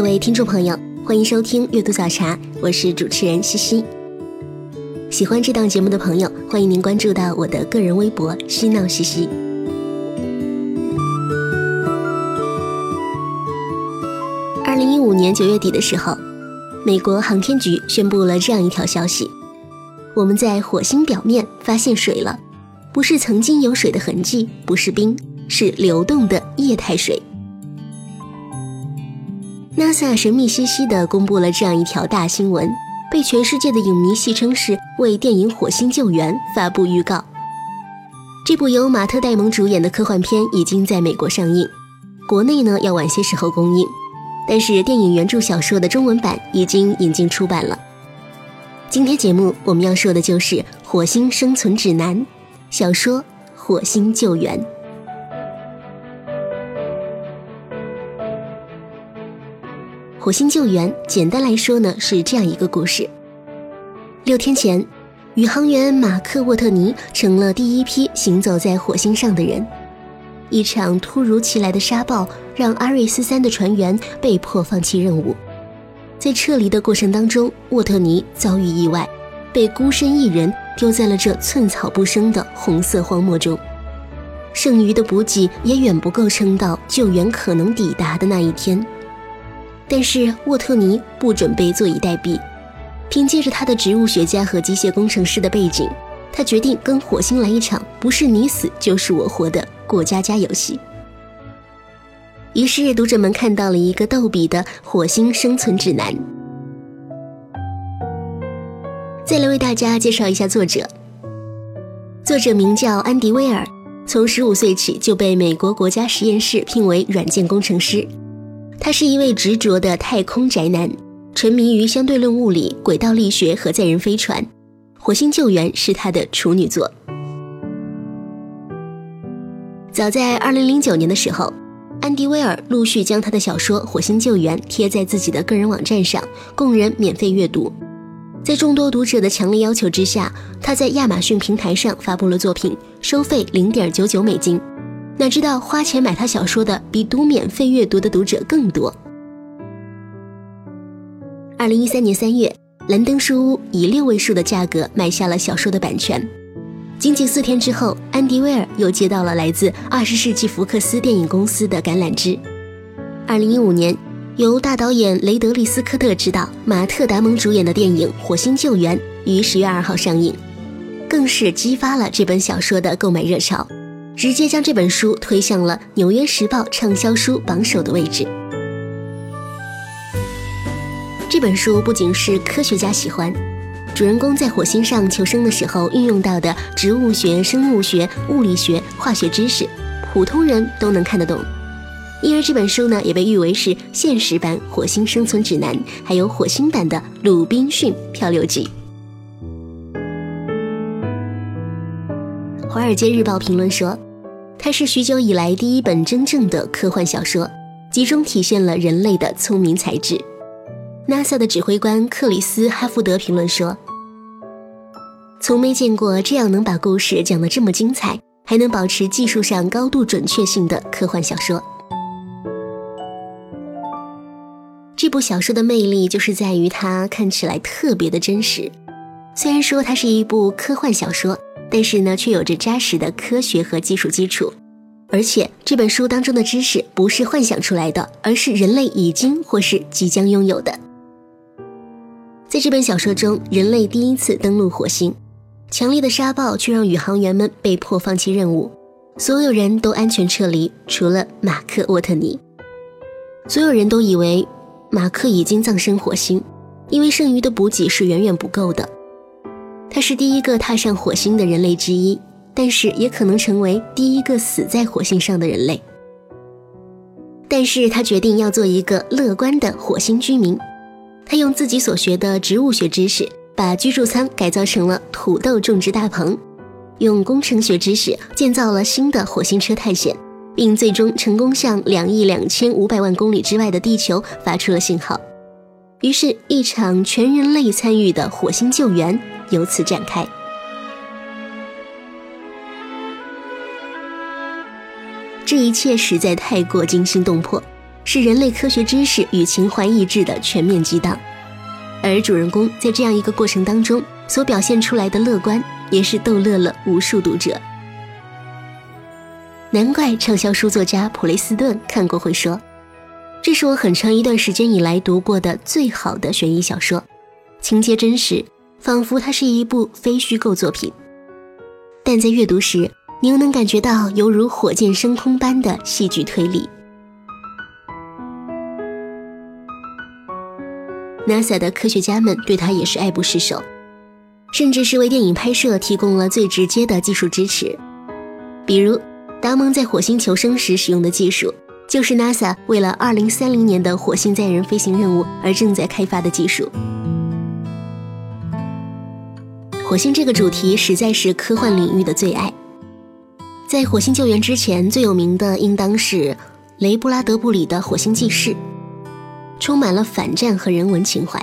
各位听众朋友，欢迎收听阅读早茶，我是主持人西西。喜欢这档节目的朋友，欢迎您关注到我的个人微博“嬉闹西西”。二零一五年九月底的时候，美国航天局宣布了这样一条消息：我们在火星表面发现水了，不是曾经有水的痕迹，不是冰，是流动的液态水。NASA 神秘兮兮地公布了这样一条大新闻，被全世界的影迷戏称是为电影《火星救援》发布预告。这部由马特·戴蒙主演的科幻片已经在美国上映，国内呢要晚些时候公映，但是电影原著小说的中文版已经引进出版了。今天节目我们要说的就是《火星生存指南》小说《火星救援》。火星救援，简单来说呢，是这样一个故事。六天前，宇航员马克·沃特尼成了第一批行走在火星上的人。一场突如其来的沙暴让阿瑞斯三的船员被迫放弃任务。在撤离的过程当中，沃特尼遭遇意外，被孤身一人丢在了这寸草不生的红色荒漠中。剩余的补给也远不够撑到救援可能抵达的那一天。但是沃特尼不准备坐以待毙，凭借着他的植物学家和机械工程师的背景，他决定跟火星来一场不是你死就是我活的过家家游戏。于是读者们看到了一个逗比的火星生存指南。再来为大家介绍一下作者，作者名叫安迪威尔，从十五岁起就被美国国家实验室聘为软件工程师。他是一位执着的太空宅男，沉迷于相对论物理、轨道力学和载人飞船。火星救援是他的处女作。早在2009年的时候，安迪威尔陆续将他的小说《火星救援》贴在自己的个人网站上，供人免费阅读。在众多读者的强烈要求之下，他在亚马逊平台上发布了作品，收费0.99美金。哪知道花钱买他小说的比读免费阅读的读者更多。二零一三年三月，兰登书屋以六位数的价格买下了小说的版权。仅仅四天之后，安迪威尔又接到了来自二十世纪福克斯电影公司的橄榄枝。二零一五年，由大导演雷德利·斯科特执导、马特·达蒙主演的电影《火星救援》于十月二号上映，更是激发了这本小说的购买热潮。直接将这本书推向了《纽约时报》畅销书榜首的位置。这本书不仅是科学家喜欢，主人公在火星上求生的时候运用到的植物学、生物学、物理学、化学知识，普通人都能看得懂。因而这本书呢，也被誉为是现实版《火星生存指南》，还有火星版的《鲁滨逊漂流记》。《华尔街日报》评论说。它是许久以来第一本真正的科幻小说，集中体现了人类的聪明才智。NASA 的指挥官克里斯·哈福德评论说：“从没见过这样能把故事讲得这么精彩，还能保持技术上高度准确性的科幻小说。”这部小说的魅力就是在于它看起来特别的真实。虽然说它是一部科幻小说。但是呢，却有着扎实的科学和技术基础，而且这本书当中的知识不是幻想出来的，而是人类已经或是即将拥有的。在这本小说中，人类第一次登陆火星，强烈的沙暴却让宇航员们被迫放弃任务，所有人都安全撤离，除了马克·沃特尼。所有人都以为马克已经葬身火星，因为剩余的补给是远远不够的。他是第一个踏上火星的人类之一，但是也可能成为第一个死在火星上的人类。但是他决定要做一个乐观的火星居民。他用自己所学的植物学知识，把居住舱改造成了土豆种植大棚；用工程学知识建造了新的火星车探险，并最终成功向两亿两千五百万公里之外的地球发出了信号。于是，一场全人类参与的火星救援由此展开。这一切实在太过惊心动魄，是人类科学知识与情怀意志的全面激荡。而主人公在这样一个过程当中所表现出来的乐观，也是逗乐了无数读者。难怪畅销书作家普雷斯顿看过会说：“这是我很长一段时间以来读过的最好的悬疑小说，情节真实，仿佛它是一部非虚构作品。但在阅读时，”你又能感觉到犹如火箭升空般的戏剧推理。NASA 的科学家们对他也是爱不释手，甚至是为电影拍摄提供了最直接的技术支持。比如，达蒙在火星求生时使用的技术，就是 NASA 为了2030年的火星载人飞行任务而正在开发的技术。火星这个主题实在是科幻领域的最爱。在火星救援之前，最有名的应当是雷布拉德布里的《火星记事》，充满了反战和人文情怀；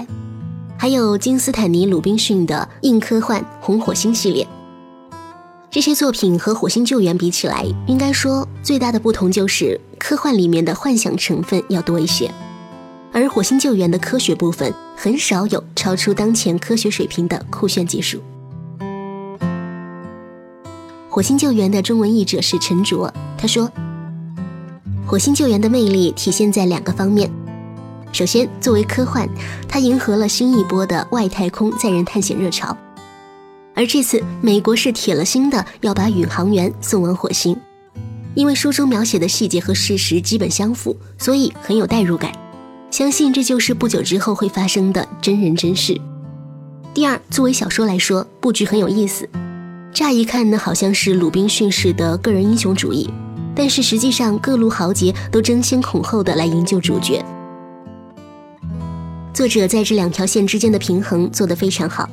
还有金斯坦尼·鲁滨逊的硬科幻《红火星》系列。这些作品和火星救援比起来，应该说最大的不同就是科幻里面的幻想成分要多一些，而火星救援的科学部分很少有超出当前科学水平的酷炫技术。火星救援的中文译者是陈卓，他说：“火星救援的魅力体现在两个方面。首先，作为科幻，它迎合了新一波的外太空载人探险热潮。而这次，美国是铁了心的要把宇航员送往火星，因为书中描写的细节和事实基本相符，所以很有代入感。相信这就是不久之后会发生的真人真事。第二，作为小说来说，布局很有意思。”乍一看呢，好像是鲁滨逊式的个人英雄主义，但是实际上各路豪杰都争先恐后的来营救主角。作者在这两条线之间的平衡做得非常好。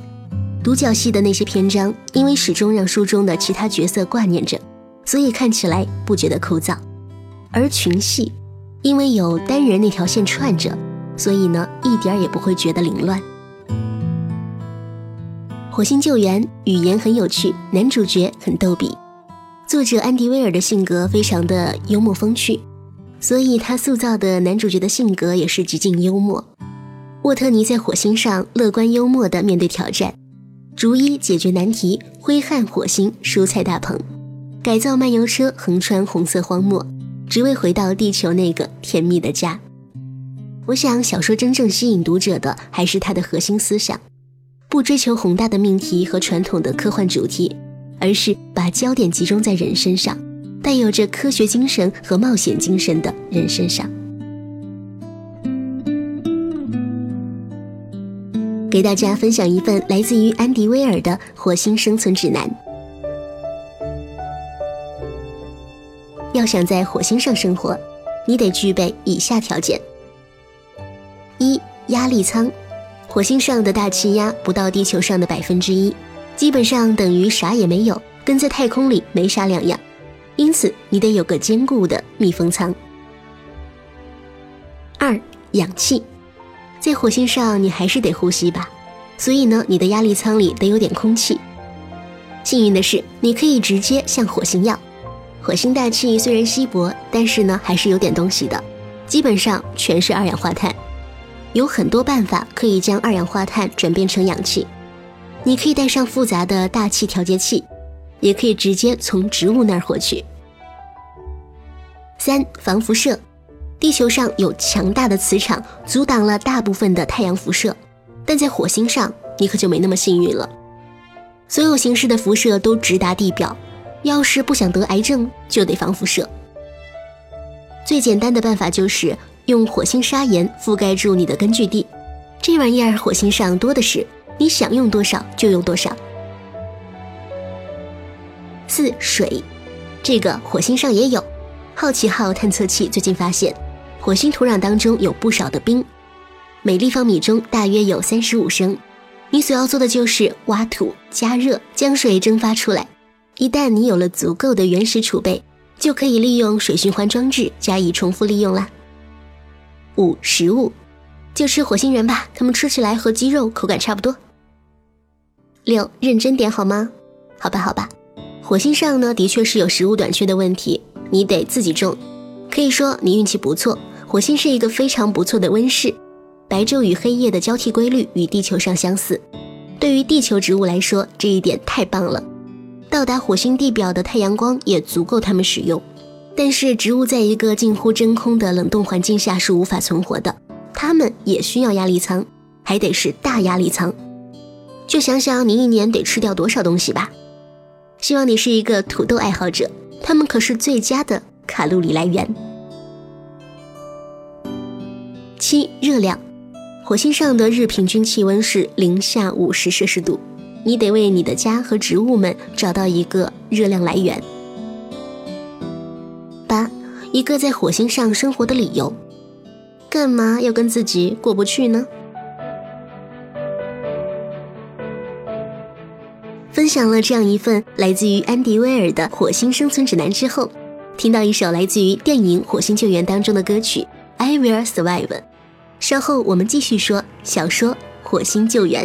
独角戏的那些篇章，因为始终让书中的其他角色挂念着，所以看起来不觉得枯燥；而群戏，因为有单人那条线串着，所以呢，一点也不会觉得凌乱。火星救援语言很有趣，男主角很逗比。作者安迪·威尔的性格非常的幽默风趣，所以他塑造的男主角的性格也是极尽幽默。沃特尼在火星上乐观幽默地面对挑战，逐一解决难题，挥汗火星蔬菜大棚，改造漫游车横穿红色荒漠，只为回到地球那个甜蜜的家。我想，小说真正吸引读者的还是它的核心思想。不追求宏大的命题和传统的科幻主题，而是把焦点集中在人身上，带有着科学精神和冒险精神的人身上。给大家分享一份来自于安迪·威尔的《火星生存指南》。要想在火星上生活，你得具备以下条件：一、压力舱。火星上的大气压不到地球上的百分之一，基本上等于啥也没有，跟在太空里没啥两样。因此，你得有个坚固的密封舱。二、氧气，在火星上你还是得呼吸吧，所以呢，你的压力舱里得有点空气。幸运的是，你可以直接向火星要。火星大气虽然稀薄，但是呢，还是有点东西的，基本上全是二氧化碳。有很多办法可以将二氧化碳转变成氧气，你可以带上复杂的大气调节器，也可以直接从植物那儿获取。三、防辐射，地球上有强大的磁场阻挡了大部分的太阳辐射，但在火星上你可就没那么幸运了，所有形式的辐射都直达地表，要是不想得癌症，就得防辐射。最简单的办法就是。用火星砂岩覆盖住你的根据地，这玩意儿火星上多的是，你想用多少就用多少。四水，这个火星上也有。好奇号探测器最近发现，火星土壤当中有不少的冰，每立方米中大约有三十五升。你所要做的就是挖土、加热、将水蒸发出来。一旦你有了足够的原始储备，就可以利用水循环装置加以重复利用啦。五食物，就吃火星人吧，他们吃起来和鸡肉口感差不多。六认真点好吗？好吧，好吧。火星上呢，的确是有食物短缺的问题，你得自己种。可以说你运气不错，火星是一个非常不错的温室，白昼与黑夜的交替规律与地球上相似。对于地球植物来说，这一点太棒了。到达火星地表的太阳光也足够它们使用。但是植物在一个近乎真空的冷冻环境下是无法存活的，它们也需要压力舱，还得是大压力舱。就想想你一年得吃掉多少东西吧。希望你是一个土豆爱好者，它们可是最佳的卡路里来源。七热量，火星上的日平均气温是零下五十摄氏度，你得为你的家和植物们找到一个热量来源。一个在火星上生活的理由，干嘛要跟自己过不去呢？分享了这样一份来自于安迪威尔的火星生存指南之后，听到一首来自于电影《火星救援》当中的歌曲《I Will Survive》。稍后我们继续说小说《火星救援》。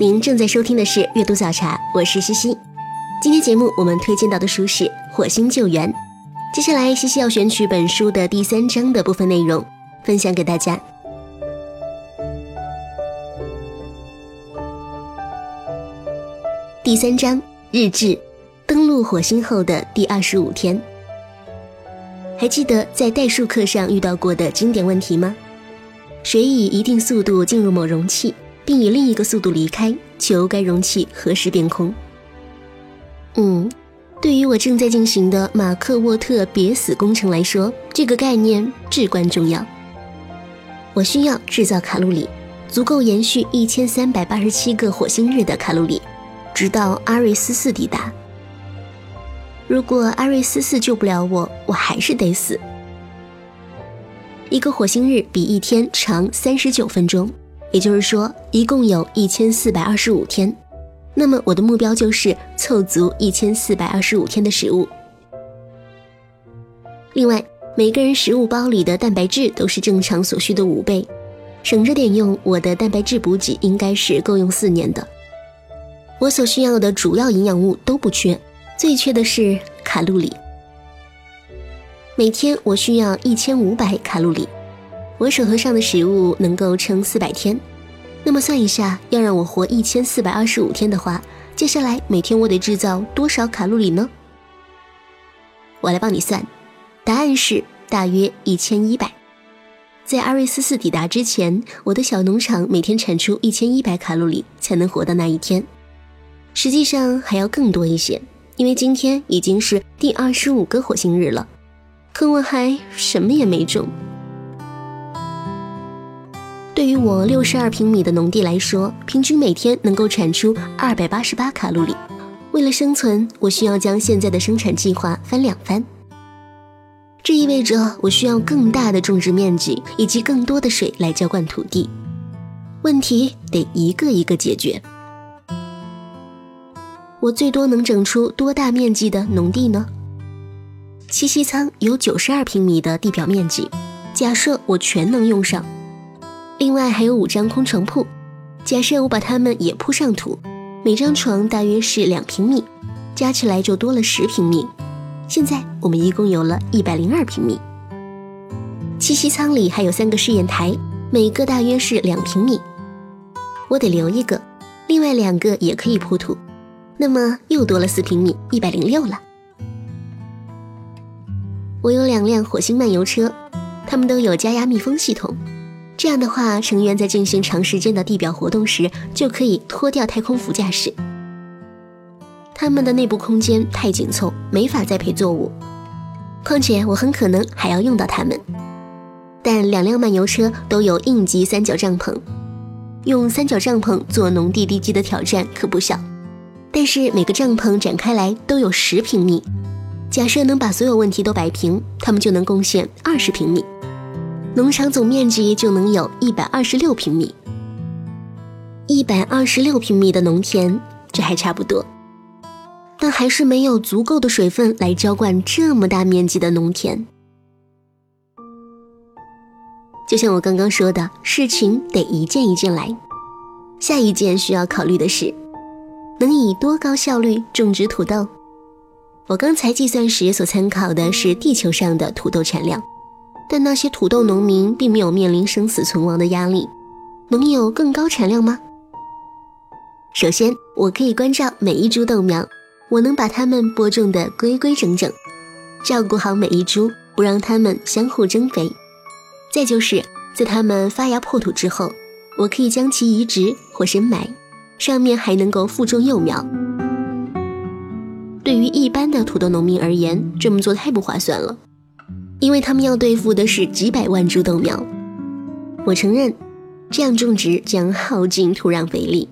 您正在收听的是阅读早茶，我是西西。今天节目我们推荐到的书是《火星救援》，接下来西西要选取本书的第三章的部分内容，分享给大家。第三章日志，登陆火星后的第二十五天。还记得在代数课上遇到过的经典问题吗？水以一定速度进入某容器，并以另一个速度离开，求该容器何时变空？嗯，对于我正在进行的马克沃特别死工程来说，这个概念至关重要。我需要制造卡路里，足够延续一千三百八十七个火星日的卡路里，直到阿瑞斯四抵达。如果阿瑞斯四救不了我，我还是得死。一个火星日比一天长三十九分钟，也就是说，一共有一千四百二十五天。那么我的目标就是凑足一千四百二十五天的食物。另外，每个人食物包里的蛋白质都是正常所需的五倍，省着点用，我的蛋白质补给应该是够用四年的。我所需要的主要营养物都不缺，最缺的是卡路里。每天我需要一千五百卡路里，我手头上的食物能够撑四百天。那么算一下，要让我活一千四百二十五天的话，接下来每天我得制造多少卡路里呢？我来帮你算，答案是大约一千一百。在阿瑞斯四抵达之前，我的小农场每天产出一千一百卡路里才能活到那一天。实际上还要更多一些，因为今天已经是第二十五个火星日了，可我还什么也没种。对于我六十二平米的农地来说，平均每天能够产出二百八十八卡路里。为了生存，我需要将现在的生产计划翻两番。这意味着我需要更大的种植面积以及更多的水来浇灌土地。问题得一个一个解决。我最多能整出多大面积的农地呢？栖息舱有九十二平米的地表面积，假设我全能用上。另外还有五张空床铺，假设我把它们也铺上土，每张床大约是两平米，加起来就多了十平米。现在我们一共有了一百零二平米。栖息舱里还有三个试验台，每个大约是两平米，我得留一个，另外两个也可以铺土，那么又多了四平米，一百零六了。我有两辆火星漫游车，它们都有加压密封系统。这样的话，成员在进行长时间的地表活动时，就可以脱掉太空服驾驶。他们的内部空间太紧凑，没法栽培作物。况且我很可能还要用到它们。但两辆漫游车都有应急三角帐篷，用三角帐篷做农地地基的挑战可不小。但是每个帐篷展开来都有十平米，假设能把所有问题都摆平，他们就能贡献二十平米。农场总面积就能有一百二十六平米，一百二十六平米的农田，这还差不多，但还是没有足够的水分来浇灌这么大面积的农田。就像我刚刚说的，事情得一件一件来。下一件需要考虑的是，能以多高效率种植土豆？我刚才计算时所参考的是地球上的土豆产量。但那些土豆农民并没有面临生死存亡的压力，能有更高产量吗？首先，我可以关照每一株豆苗，我能把它们播种得规规整整，照顾好每一株，不让它们相互争肥。再就是在它们发芽破土之后，我可以将其移植或深埋，上面还能够附种幼苗。对于一般的土豆农民而言，这么做太不划算了。因为他们要对付的是几百万株豆苗，我承认，这样种植将耗尽土壤肥力。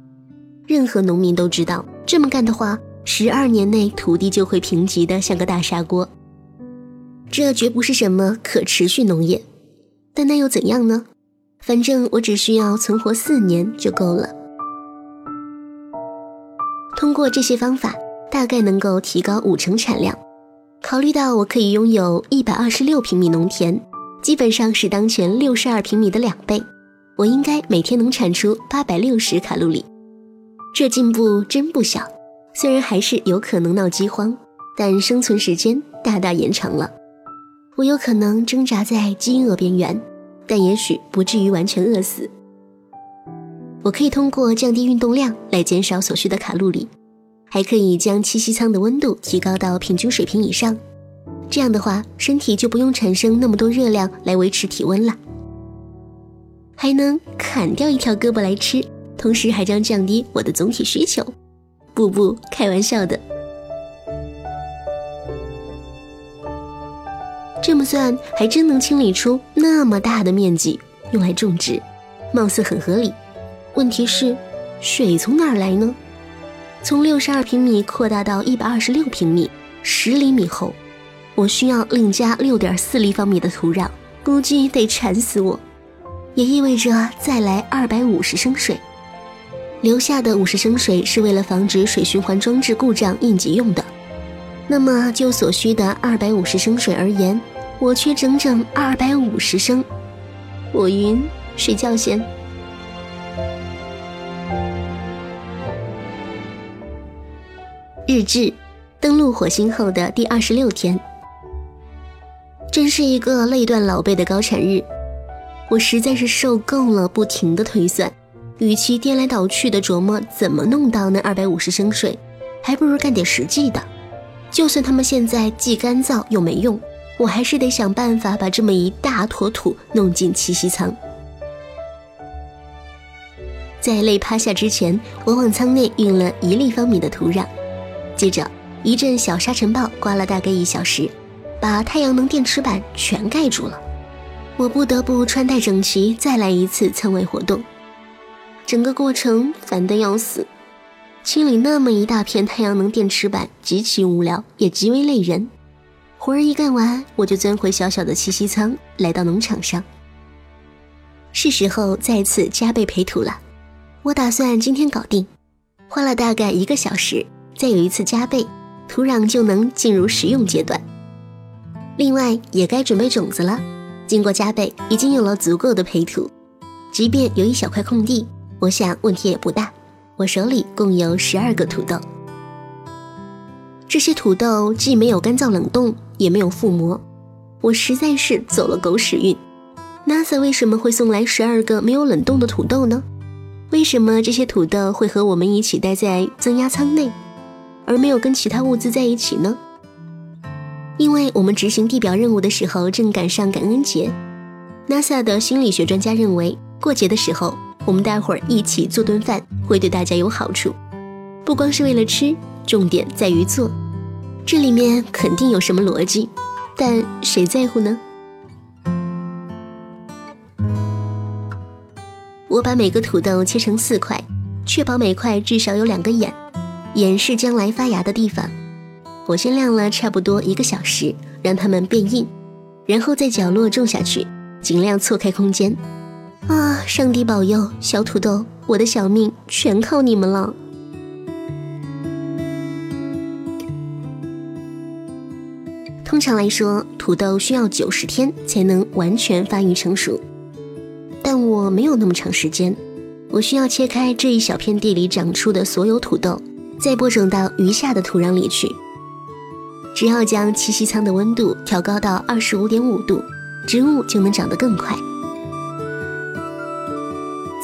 任何农民都知道，这么干的话，十二年内土地就会贫瘠的像个大砂锅。这绝不是什么可持续农业，但那又怎样呢？反正我只需要存活四年就够了。通过这些方法，大概能够提高五成产量。考虑到我可以拥有一百二十六平米农田，基本上是当前六十二平米的两倍，我应该每天能产出八百六十卡路里。这进步真不小。虽然还是有可能闹饥荒，但生存时间大大延长了。我有可能挣扎在饥饿边缘，但也许不至于完全饿死。我可以通过降低运动量来减少所需的卡路里，还可以将栖息舱的温度提高到平均水平以上。这样的话，身体就不用产生那么多热量来维持体温了。还能砍掉一条胳膊来吃，同时还将降低我的总体需求。不不，开玩笑的。这么算，还真能清理出那么大的面积用来种植，貌似很合理。问题是，水从哪儿来呢？从六十二平米扩大到一百二十六平米，十厘米厚，我需要另加六点四立方米的土壤，估计得馋死我。也意味着再来二百五十升水，留下的五十升水是为了防止水循环装置故障应急用的。那么就所需的二百五十升水而言。我缺整整二百五十升，我晕，睡觉先。日志，登陆火星后的第二十六天，真是一个累断老背的高产日。我实在是受够了不停的推算，与其颠来倒去的琢磨怎么弄到那二百五十升水，还不如干点实际的。就算他们现在既干燥又没用。我还是得想办法把这么一大坨土弄进栖息舱。在累趴下之前，我往舱内运了一立方米的土壤，接着一阵小沙尘暴刮了大概一小时，把太阳能电池板全盖住了。我不得不穿戴整齐，再来一次舱外活动。整个过程烦得要死，清理那么一大片太阳能电池板极其无聊，也极为累人。活儿一干完，我就钻回小小的栖息舱，来到农场上。是时候再次加倍培土了。我打算今天搞定，花了大概一个小时，再有一次加倍，土壤就能进入食用阶段。另外也该准备种子了。经过加倍，已经有了足够的培土，即便有一小块空地，我想问题也不大。我手里共有十二个土豆。这些土豆既没有干燥冷冻，也没有覆膜，我实在是走了狗屎运。NASA 为什么会送来十二个没有冷冻的土豆呢？为什么这些土豆会和我们一起待在增压舱内，而没有跟其他物资在一起呢？因为我们执行地表任务的时候正赶上感恩节，NASA 的心理学专家认为，过节的时候我们大伙儿一起做顿饭会对大家有好处，不光是为了吃。重点在于做，这里面肯定有什么逻辑，但谁在乎呢？我把每个土豆切成四块，确保每块至少有两个眼，眼是将来发芽的地方。我先晾了差不多一个小时，让它们变硬，然后在角落种下去，尽量错开空间。啊，上帝保佑，小土豆，我的小命全靠你们了。通常来说，土豆需要九十天才能完全发育成熟，但我没有那么长时间。我需要切开这一小片地里长出的所有土豆，再播种到余下的土壤里去。只要将栖息舱的温度调高到二十五点五度，植物就能长得更快。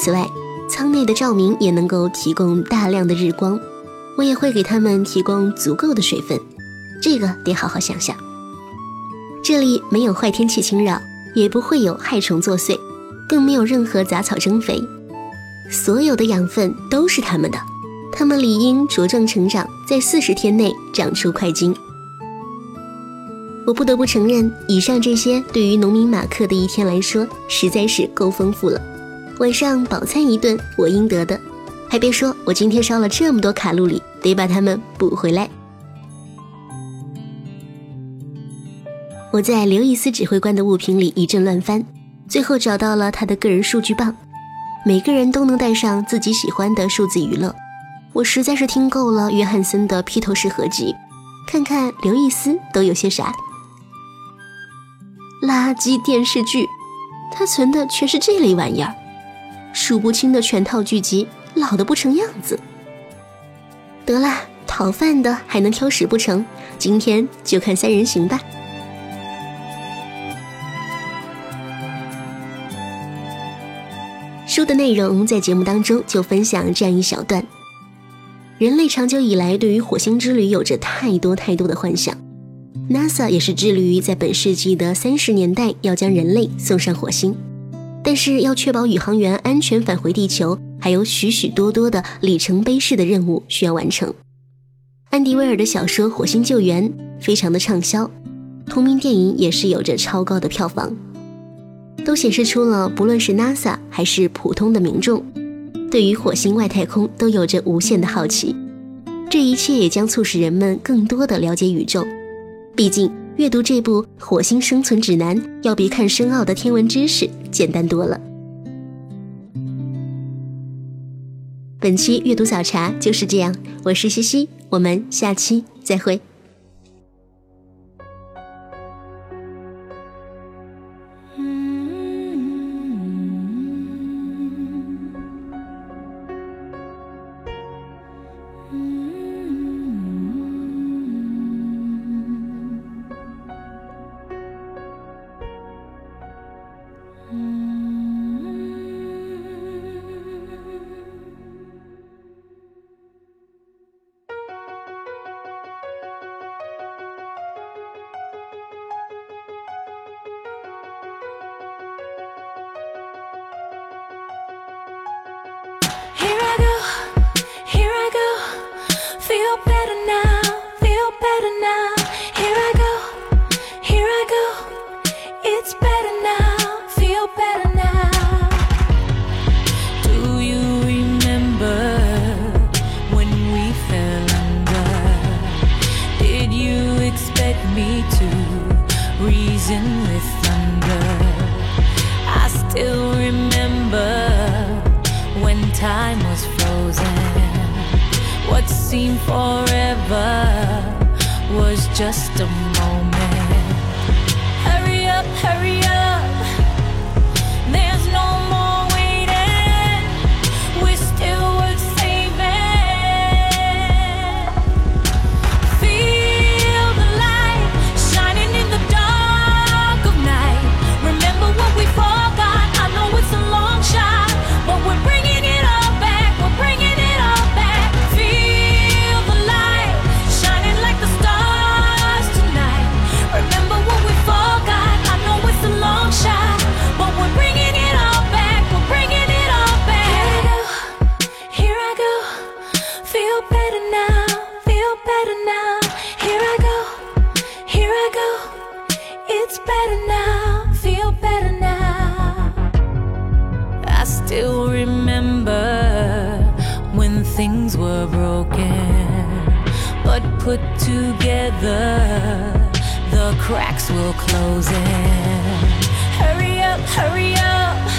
此外，舱内的照明也能够提供大量的日光，我也会给它们提供足够的水分，这个得好好想想。这里没有坏天气侵扰，也不会有害虫作祟，更没有任何杂草增肥，所有的养分都是他们的，他们理应茁壮成长，在四十天内长出块茎。我不得不承认，以上这些对于农民马克的一天来说，实在是够丰富了。晚上饱餐一顿，我应得的。还别说，我今天烧了这么多卡路里，得把它们补回来。我在刘易斯指挥官的物品里一阵乱翻，最后找到了他的个人数据棒。每个人都能带上自己喜欢的数字娱乐。我实在是听够了约翰森的披头士合集，看看刘易斯都有些啥。垃圾电视剧，他存的全是这类玩意儿，数不清的全套剧集，老的不成样子。得啦，讨饭的还能挑食不成？今天就看三人行吧。书的内容在节目当中就分享这样一小段：人类长久以来对于火星之旅有着太多太多的幻想，NASA 也是致力于在本世纪的三十年代要将人类送上火星，但是要确保宇航员安全返回地球，还有许许多多的里程碑式的任务需要完成。安迪威尔的小说《火星救援》非常的畅销，同名电影也是有着超高的票房。都显示出了，不论是 NASA 还是普通的民众，对于火星外太空都有着无限的好奇。这一切也将促使人们更多的了解宇宙。毕竟，阅读这部《火星生存指南》要比看深奥的天文知识简单多了。本期阅读早茶就是这样，我是西西，我们下期再会。The cracks will close in. Hurry up, hurry up.